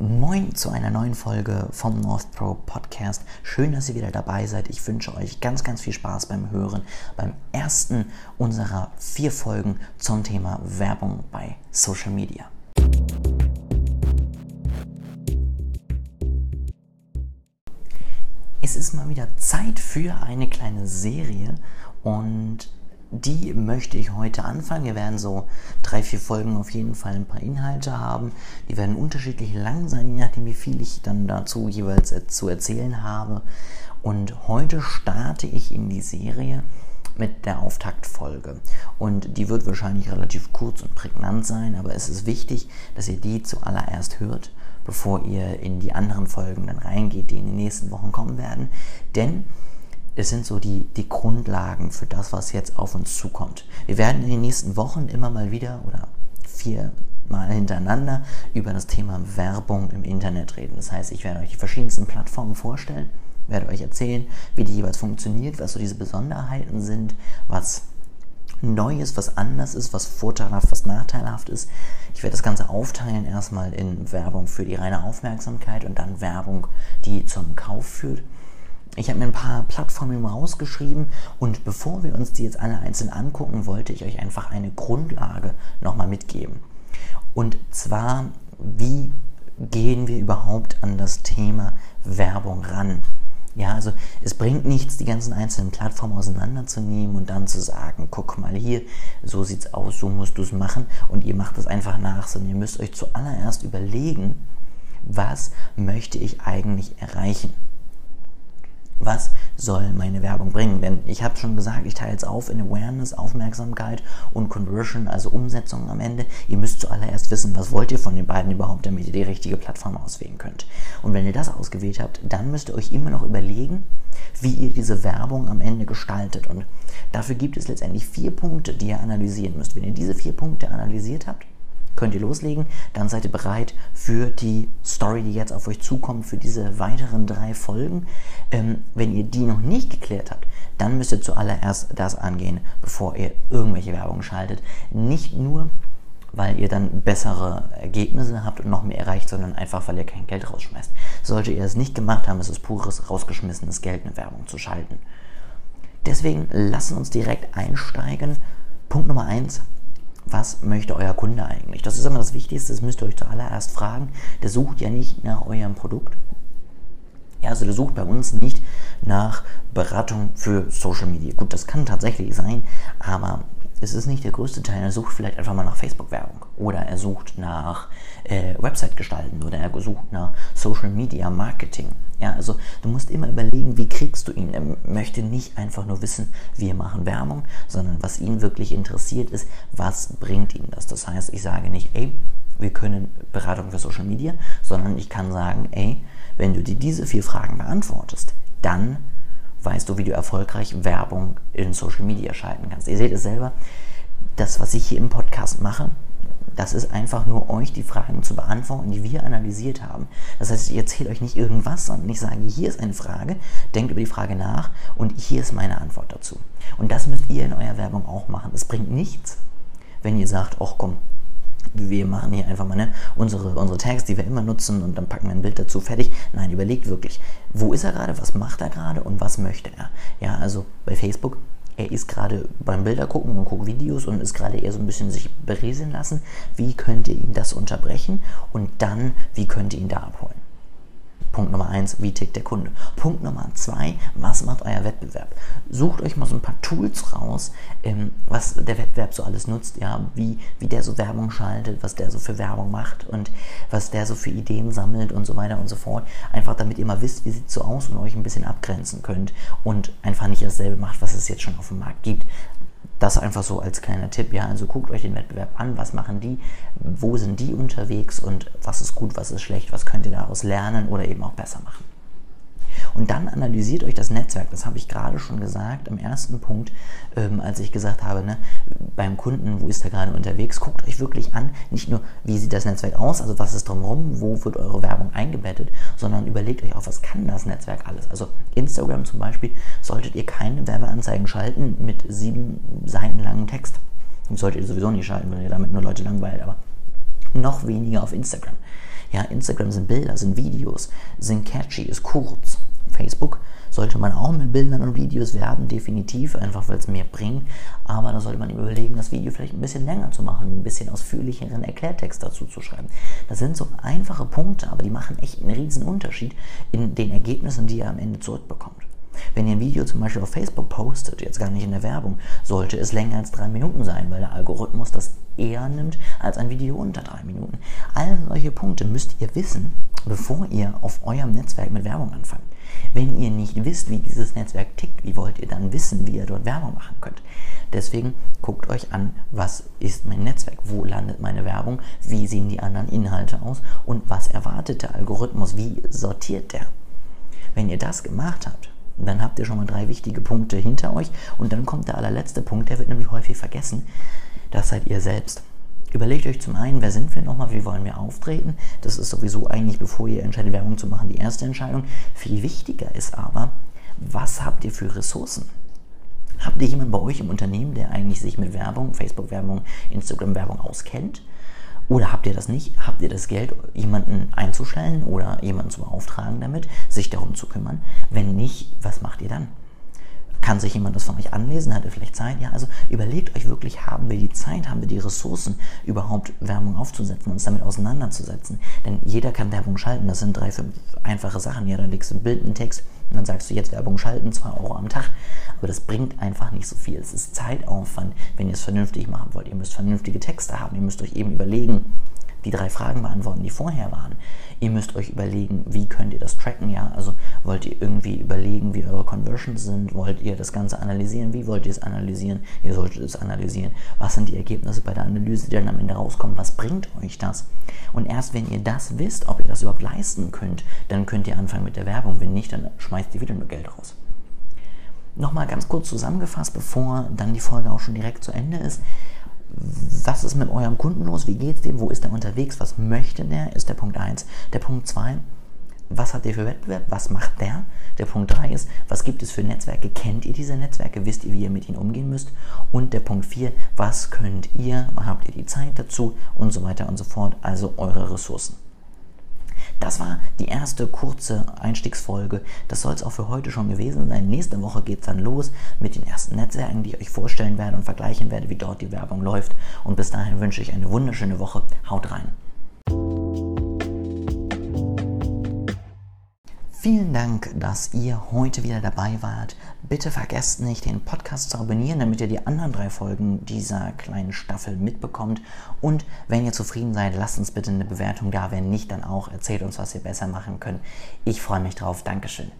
Moin zu einer neuen Folge vom North Pro Podcast. Schön, dass ihr wieder dabei seid. Ich wünsche euch ganz, ganz viel Spaß beim Hören, beim ersten unserer vier Folgen zum Thema Werbung bei Social Media. Es ist mal wieder Zeit für eine kleine Serie und die möchte ich heute anfangen. Wir werden so drei, vier Folgen auf jeden Fall ein paar Inhalte haben. Die werden unterschiedlich lang sein, je nachdem, wie viel ich dann dazu jeweils zu erzählen habe. Und heute starte ich in die Serie mit der Auftaktfolge. Und die wird wahrscheinlich relativ kurz und prägnant sein, aber es ist wichtig, dass ihr die zuallererst hört, bevor ihr in die anderen Folgen dann reingeht, die in den nächsten Wochen kommen werden. Denn es sind so die, die Grundlagen für das, was jetzt auf uns zukommt. Wir werden in den nächsten Wochen immer mal wieder oder viermal hintereinander über das Thema Werbung im Internet reden. Das heißt, ich werde euch die verschiedensten Plattformen vorstellen, werde euch erzählen, wie die jeweils funktioniert, was so diese Besonderheiten sind, was Neues, was anders ist, was vorteilhaft, was nachteilhaft ist. Ich werde das Ganze aufteilen, erstmal in Werbung für die reine Aufmerksamkeit und dann Werbung, die zum Kauf führt. Ich habe mir ein paar Plattformen rausgeschrieben und bevor wir uns die jetzt alle einzeln angucken, wollte ich euch einfach eine Grundlage nochmal mitgeben. Und zwar, wie gehen wir überhaupt an das Thema Werbung ran? Ja, also es bringt nichts, die ganzen einzelnen Plattformen auseinanderzunehmen und dann zu sagen, guck mal hier, so sieht's aus, so musst du es machen und ihr macht es einfach nach, sondern ihr müsst euch zuallererst überlegen, was möchte ich eigentlich erreichen? Was soll meine Werbung bringen? Denn ich habe schon gesagt, ich teile es auf in Awareness, Aufmerksamkeit und Conversion, also Umsetzung am Ende. Ihr müsst zuallererst wissen, was wollt ihr von den beiden überhaupt, damit ihr die richtige Plattform auswählen könnt. Und wenn ihr das ausgewählt habt, dann müsst ihr euch immer noch überlegen, wie ihr diese Werbung am Ende gestaltet. Und dafür gibt es letztendlich vier Punkte, die ihr analysieren müsst. Wenn ihr diese vier Punkte analysiert habt, könnt ihr loslegen. Dann seid ihr bereit für die Story, die jetzt auf euch zukommt, für diese weiteren drei Folgen. Ähm, wenn ihr die noch nicht geklärt habt, dann müsst ihr zuallererst das angehen, bevor ihr irgendwelche Werbung schaltet. Nicht nur, weil ihr dann bessere Ergebnisse habt und noch mehr erreicht, sondern einfach, weil ihr kein Geld rausschmeißt. Sollte ihr es nicht gemacht haben, ist es pures rausgeschmissenes Geld, eine Werbung zu schalten. Deswegen lassen uns direkt einsteigen. Punkt Nummer eins: was möchte euer Kunde eigentlich? Das ist immer das Wichtigste, das müsst ihr euch zuallererst fragen. Der sucht ja nicht nach eurem Produkt. Ja, also der sucht bei uns nicht nach Beratung für Social Media. Gut, das kann tatsächlich sein, aber es ist nicht der größte Teil. Er sucht vielleicht einfach mal nach Facebook-Werbung oder er sucht nach äh, Website gestalten oder er sucht nach Social Media Marketing. Ja, also du musst immer überlegen, wie kriegst du ihn. Er möchte nicht einfach nur wissen, wir machen Werbung, sondern was ihn wirklich interessiert ist, was bringt ihm das. Das heißt, ich sage nicht, ey, wir können Beratung für Social Media, sondern ich kann sagen, ey, wenn du dir diese vier Fragen beantwortest, dann weißt du, wie du erfolgreich Werbung in Social Media schalten kannst. Ihr seht es selber, das, was ich hier im Podcast mache, das ist einfach nur euch die Fragen zu beantworten, die wir analysiert haben. Das heißt, ich erzähle euch nicht irgendwas, sondern ich sage, hier ist eine Frage, denkt über die Frage nach und hier ist meine Antwort dazu. Und das müsst ihr in eurer Werbung auch machen. Es bringt nichts, wenn ihr sagt, ach komm, wir machen hier einfach mal ne, unsere, unsere Tags, die wir immer nutzen und dann packen wir ein Bild dazu, fertig. Nein, überlegt wirklich, wo ist er gerade, was macht er gerade und was möchte er. Ja, also bei Facebook, er ist gerade beim Bilder gucken und guckt Videos und ist gerade eher so ein bisschen sich berieseln lassen. Wie könnt ihr ihm das unterbrechen und dann, wie könnt ihr ihn da abholen? Punkt Nummer eins, wie tickt der Kunde? Punkt Nummer zwei, was macht euer Wettbewerb? Sucht euch mal so ein paar Tools raus, ähm, was der Wettbewerb so alles nutzt, ja, wie, wie der so Werbung schaltet, was der so für Werbung macht und was der so für Ideen sammelt und so weiter und so fort. Einfach damit ihr mal wisst, wie sieht so aus und euch ein bisschen abgrenzen könnt und einfach nicht dasselbe macht, was es jetzt schon auf dem Markt gibt. Das einfach so als kleiner Tipp, ja. Also guckt euch den Wettbewerb an, was machen die, wo sind die unterwegs und was ist gut, was ist schlecht, was könnt ihr daraus lernen oder eben auch besser machen. Und dann analysiert euch das Netzwerk. Das habe ich gerade schon gesagt am ersten Punkt, ähm, als ich gesagt habe, ne, beim Kunden, wo ist er gerade unterwegs, guckt euch wirklich an, nicht nur, wie sieht das Netzwerk aus, also was ist drumherum, wo wird eure Werbung eingebettet, sondern überlegt euch auch, was kann das Netzwerk alles. Also Instagram zum Beispiel, solltet ihr keine Werbeanzeigen schalten mit sieben Seiten langen Text. Solltet ihr sowieso nicht schalten, weil ihr damit nur Leute langweilt, aber noch weniger auf Instagram. Ja, Instagram sind Bilder, sind Videos, sind catchy, ist kurz. Facebook sollte man auch mit Bildern und Videos werben, definitiv, einfach weil es mehr bringt. Aber da sollte man überlegen, das Video vielleicht ein bisschen länger zu machen, ein bisschen ausführlicheren Erklärtext dazu zu schreiben. Das sind so einfache Punkte, aber die machen echt einen riesen Unterschied in den Ergebnissen, die ihr am Ende zurückbekommt. Wenn ihr ein Video zum Beispiel auf Facebook postet, jetzt gar nicht in der Werbung, sollte es länger als drei Minuten sein, weil der Algorithmus das eher nimmt als ein Video unter drei Minuten. All solche Punkte müsst ihr wissen, bevor ihr auf eurem Netzwerk mit Werbung anfangt. Wenn ihr nicht wisst, wie dieses Netzwerk tickt, wie wollt ihr dann wissen, wie ihr dort Werbung machen könnt? Deswegen guckt euch an, was ist mein Netzwerk, wo landet meine Werbung, wie sehen die anderen Inhalte aus und was erwartet der Algorithmus, wie sortiert der. Wenn ihr das gemacht habt, dann habt ihr schon mal drei wichtige Punkte hinter euch und dann kommt der allerletzte Punkt, der wird nämlich häufig vergessen. Das seid ihr selbst. Überlegt euch zum einen, wer sind wir nochmal, wie wollen wir auftreten. Das ist sowieso eigentlich, bevor ihr entscheidet, Werbung zu machen, die erste Entscheidung. Viel wichtiger ist aber, was habt ihr für Ressourcen? Habt ihr jemanden bei euch im Unternehmen, der eigentlich sich mit Werbung, Facebook-Werbung, Instagram-Werbung auskennt? Oder habt ihr das nicht? Habt ihr das Geld, jemanden einzustellen oder jemanden zu beauftragen damit, sich darum zu kümmern? Wenn nicht, was macht ihr dann? Kann sich jemand das von euch anlesen? Hat er vielleicht Zeit? Ja, also überlegt euch wirklich, haben wir die Zeit, haben wir die Ressourcen, überhaupt Werbung aufzusetzen, uns damit auseinanderzusetzen? Denn jeder kann Werbung schalten. Das sind drei, fünf einfache Sachen. Ja, da legst du ein Bild, einen Text und dann sagst du jetzt Werbung schalten, 2 Euro am Tag. Aber das bringt einfach nicht so viel. Es ist Zeitaufwand, wenn ihr es vernünftig machen wollt. Ihr müsst vernünftige Texte haben. Ihr müsst euch eben überlegen, die drei Fragen beantworten, die vorher waren. Ihr müsst euch überlegen, wie könnt ihr das tracken, ja? Also wollt ihr irgendwie überlegen, Conversions sind? Wollt ihr das Ganze analysieren? Wie wollt ihr es analysieren? Ihr solltet es analysieren. Was sind die Ergebnisse bei der Analyse, die dann am Ende rauskommen? Was bringt euch das? Und erst wenn ihr das wisst, ob ihr das überhaupt leisten könnt, dann könnt ihr anfangen mit der Werbung. Wenn nicht, dann schmeißt ihr wieder nur Geld raus. Nochmal ganz kurz zusammengefasst, bevor dann die Folge auch schon direkt zu Ende ist was ist mit eurem Kunden los? Wie geht es dem? Wo ist er unterwegs? Was möchte der? Ist der Punkt 1. Der Punkt 2, was hat ihr für Wettbewerb? Was macht der? Der Punkt 3 ist, was gibt es für Netzwerke? Kennt ihr diese Netzwerke? Wisst ihr, wie ihr mit ihnen umgehen müsst? Und der Punkt 4, was könnt ihr? Habt ihr die Zeit dazu? Und so weiter und so fort. Also eure Ressourcen. Das war die erste kurze Einstiegsfolge. Das soll es auch für heute schon gewesen sein. Nächste Woche geht es dann los mit den ersten Netzwerken, die ich euch vorstellen werde und vergleichen werde, wie dort die Werbung läuft. Und bis dahin wünsche ich eine wunderschöne Woche. Haut rein. Vielen Dank, dass ihr heute wieder dabei wart. Bitte vergesst nicht, den Podcast zu abonnieren, damit ihr die anderen drei Folgen dieser kleinen Staffel mitbekommt. Und wenn ihr zufrieden seid, lasst uns bitte eine Bewertung da. Wenn nicht, dann auch erzählt uns, was wir besser machen können. Ich freue mich drauf. Dankeschön.